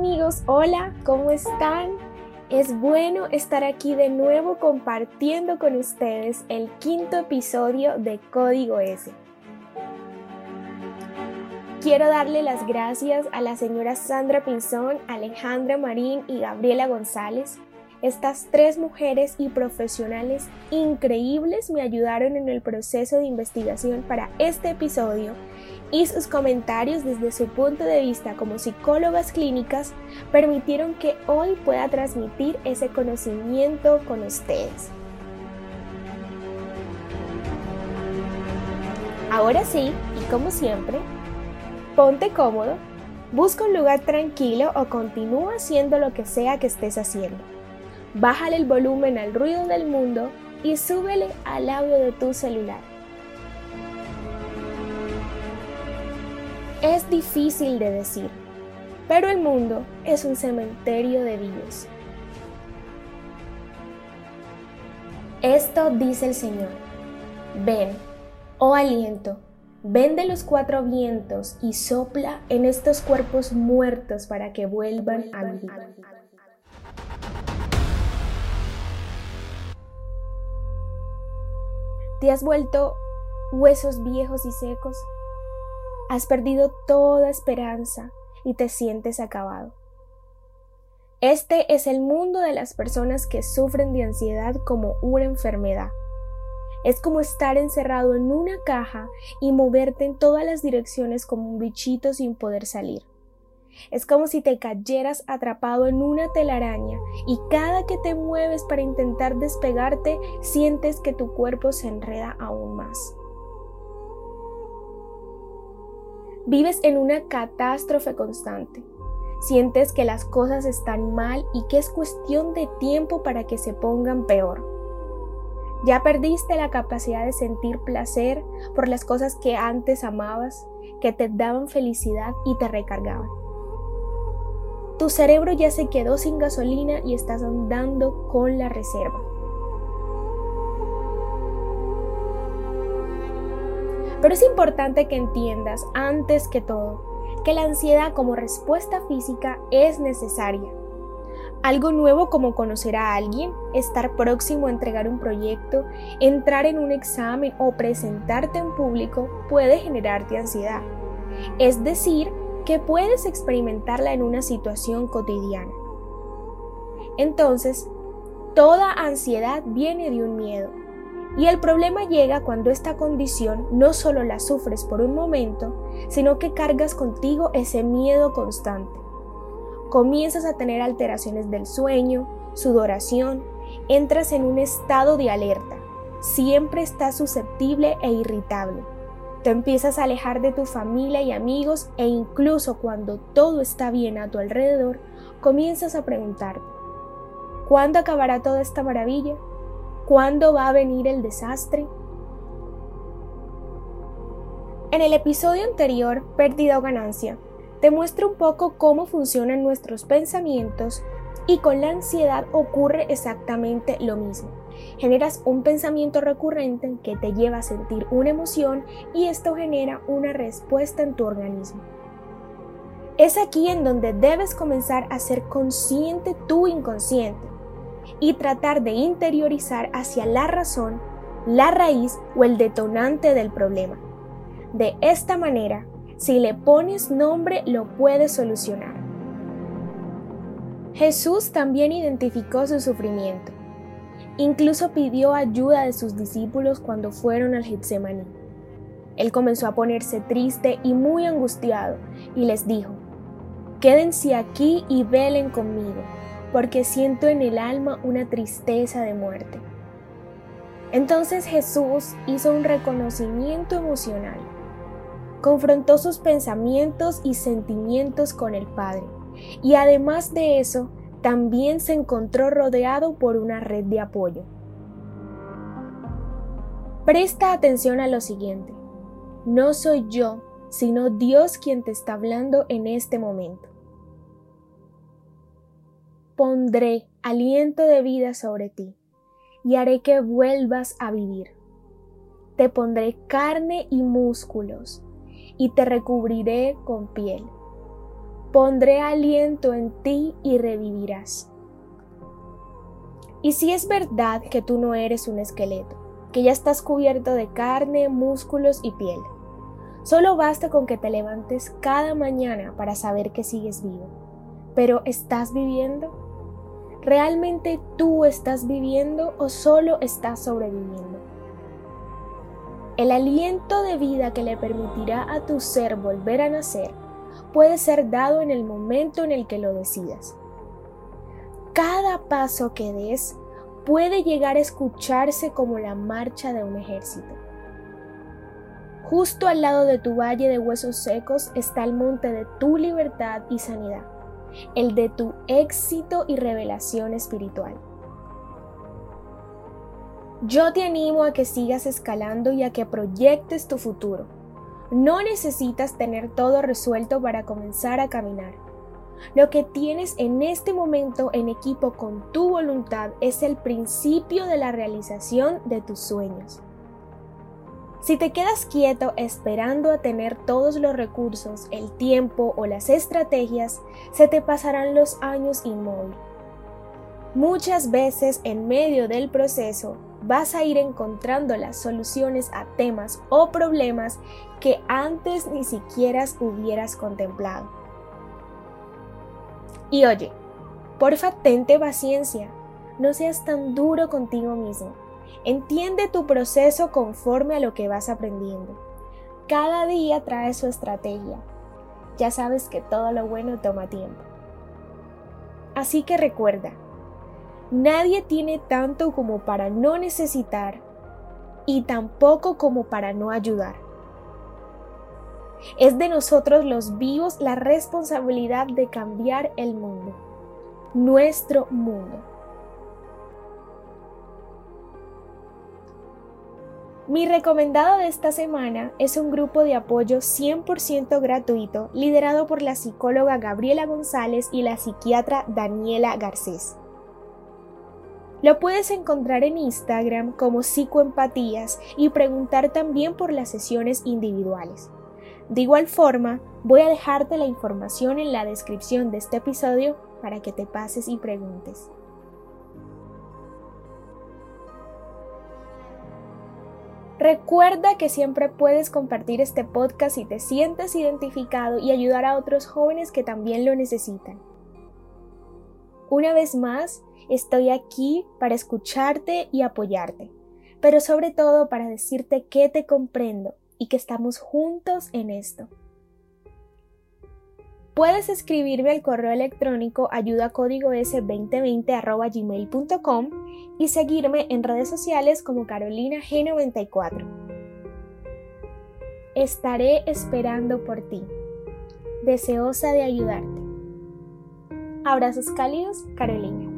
amigos, hola, ¿cómo están? Es bueno estar aquí de nuevo compartiendo con ustedes el quinto episodio de Código S. Quiero darle las gracias a la señora Sandra Pinzón, Alejandra Marín y Gabriela González. Estas tres mujeres y profesionales increíbles me ayudaron en el proceso de investigación para este episodio y sus comentarios desde su punto de vista como psicólogas clínicas permitieron que hoy pueda transmitir ese conocimiento con ustedes. Ahora sí, y como siempre, ponte cómodo, busca un lugar tranquilo o continúa haciendo lo que sea que estés haciendo. Bájale el volumen al ruido del mundo y súbele al audio de tu celular. Es difícil de decir, pero el mundo es un cementerio de vivos. Esto dice el Señor. Ven, oh aliento, ven de los cuatro vientos y sopla en estos cuerpos muertos para que vuelvan a vivir. ¿Te has vuelto huesos viejos y secos? Has perdido toda esperanza y te sientes acabado. Este es el mundo de las personas que sufren de ansiedad como una enfermedad. Es como estar encerrado en una caja y moverte en todas las direcciones como un bichito sin poder salir. Es como si te cayeras atrapado en una telaraña y cada que te mueves para intentar despegarte sientes que tu cuerpo se enreda aún más. Vives en una catástrofe constante. Sientes que las cosas están mal y que es cuestión de tiempo para que se pongan peor. Ya perdiste la capacidad de sentir placer por las cosas que antes amabas, que te daban felicidad y te recargaban. Tu cerebro ya se quedó sin gasolina y estás andando con la reserva. Pero es importante que entiendas, antes que todo, que la ansiedad como respuesta física es necesaria. Algo nuevo como conocer a alguien, estar próximo a entregar un proyecto, entrar en un examen o presentarte en público puede generarte ansiedad. Es decir, que puedes experimentarla en una situación cotidiana. Entonces, toda ansiedad viene de un miedo, y el problema llega cuando esta condición no solo la sufres por un momento, sino que cargas contigo ese miedo constante. Comienzas a tener alteraciones del sueño, sudoración, entras en un estado de alerta, siempre estás susceptible e irritable. Te empiezas a alejar de tu familia y amigos e incluso cuando todo está bien a tu alrededor, comienzas a preguntarte, ¿cuándo acabará toda esta maravilla? ¿Cuándo va a venir el desastre? En el episodio anterior, Pérdida o Ganancia, te muestro un poco cómo funcionan nuestros pensamientos y con la ansiedad ocurre exactamente lo mismo. Generas un pensamiento recurrente que te lleva a sentir una emoción y esto genera una respuesta en tu organismo. Es aquí en donde debes comenzar a ser consciente tu inconsciente y tratar de interiorizar hacia la razón, la raíz o el detonante del problema. De esta manera, si le pones nombre, lo puedes solucionar. Jesús también identificó su sufrimiento. Incluso pidió ayuda de sus discípulos cuando fueron al Getsemaní. Él comenzó a ponerse triste y muy angustiado y les dijo, Quédense aquí y velen conmigo porque siento en el alma una tristeza de muerte. Entonces Jesús hizo un reconocimiento emocional. Confrontó sus pensamientos y sentimientos con el Padre. Y además de eso, también se encontró rodeado por una red de apoyo. Presta atención a lo siguiente. No soy yo, sino Dios quien te está hablando en este momento pondré aliento de vida sobre ti y haré que vuelvas a vivir. Te pondré carne y músculos y te recubriré con piel. Pondré aliento en ti y revivirás. Y si es verdad que tú no eres un esqueleto, que ya estás cubierto de carne, músculos y piel, solo basta con que te levantes cada mañana para saber que sigues vivo. Pero ¿estás viviendo? ¿Realmente tú estás viviendo o solo estás sobreviviendo? El aliento de vida que le permitirá a tu ser volver a nacer puede ser dado en el momento en el que lo decidas. Cada paso que des puede llegar a escucharse como la marcha de un ejército. Justo al lado de tu valle de huesos secos está el monte de tu libertad y sanidad, el de tu éxito y revelación espiritual. Yo te animo a que sigas escalando y a que proyectes tu futuro. No necesitas tener todo resuelto para comenzar a caminar. Lo que tienes en este momento en equipo con tu voluntad es el principio de la realización de tus sueños. Si te quedas quieto esperando a tener todos los recursos, el tiempo o las estrategias, se te pasarán los años inmóvil. Muchas veces en medio del proceso vas a ir encontrando las soluciones a temas o problemas que antes ni siquiera hubieras contemplado. Y oye, porfa, tente paciencia, no seas tan duro contigo mismo. Entiende tu proceso conforme a lo que vas aprendiendo. Cada día trae su estrategia. Ya sabes que todo lo bueno toma tiempo. Así que recuerda, Nadie tiene tanto como para no necesitar y tampoco como para no ayudar. Es de nosotros los vivos la responsabilidad de cambiar el mundo, nuestro mundo. Mi recomendado de esta semana es un grupo de apoyo 100% gratuito liderado por la psicóloga Gabriela González y la psiquiatra Daniela Garcés. Lo puedes encontrar en Instagram como psicoempatías y preguntar también por las sesiones individuales. De igual forma, voy a dejarte la información en la descripción de este episodio para que te pases y preguntes. Recuerda que siempre puedes compartir este podcast si te sientes identificado y ayudar a otros jóvenes que también lo necesitan. Una vez más, estoy aquí para escucharte y apoyarte, pero sobre todo para decirte que te comprendo y que estamos juntos en esto. Puedes escribirme al correo electrónico ayudacódigo s2020 y seguirme en redes sociales como Carolina G94. Estaré esperando por ti, deseosa de ayudarte. Abrazos cálidos, Carolina.